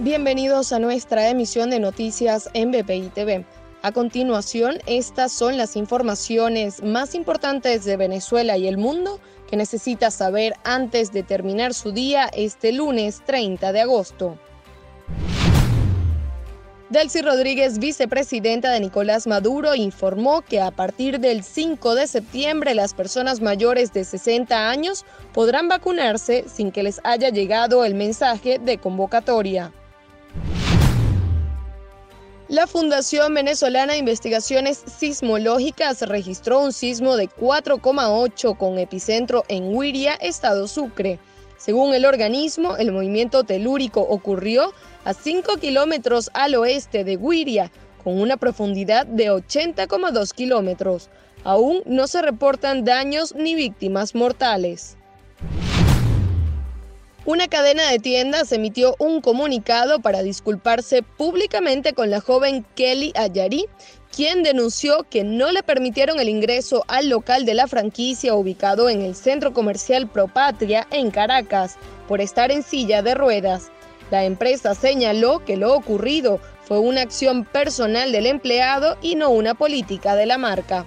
Bienvenidos a nuestra emisión de noticias en BPI TV. A continuación, estas son las informaciones más importantes de Venezuela y el mundo que necesita saber antes de terminar su día este lunes 30 de agosto. Delcy Rodríguez, vicepresidenta de Nicolás Maduro, informó que a partir del 5 de septiembre las personas mayores de 60 años podrán vacunarse sin que les haya llegado el mensaje de convocatoria. La Fundación Venezolana de Investigaciones Sismológicas registró un sismo de 4,8 con epicentro en Huiria, Estado Sucre. Según el organismo, el movimiento telúrico ocurrió a 5 kilómetros al oeste de Huiria, con una profundidad de 80,2 kilómetros. Aún no se reportan daños ni víctimas mortales. Una cadena de tiendas emitió un comunicado para disculparse públicamente con la joven Kelly Ayari, quien denunció que no le permitieron el ingreso al local de la franquicia ubicado en el centro comercial Propatria en Caracas por estar en silla de ruedas. La empresa señaló que lo ocurrido fue una acción personal del empleado y no una política de la marca.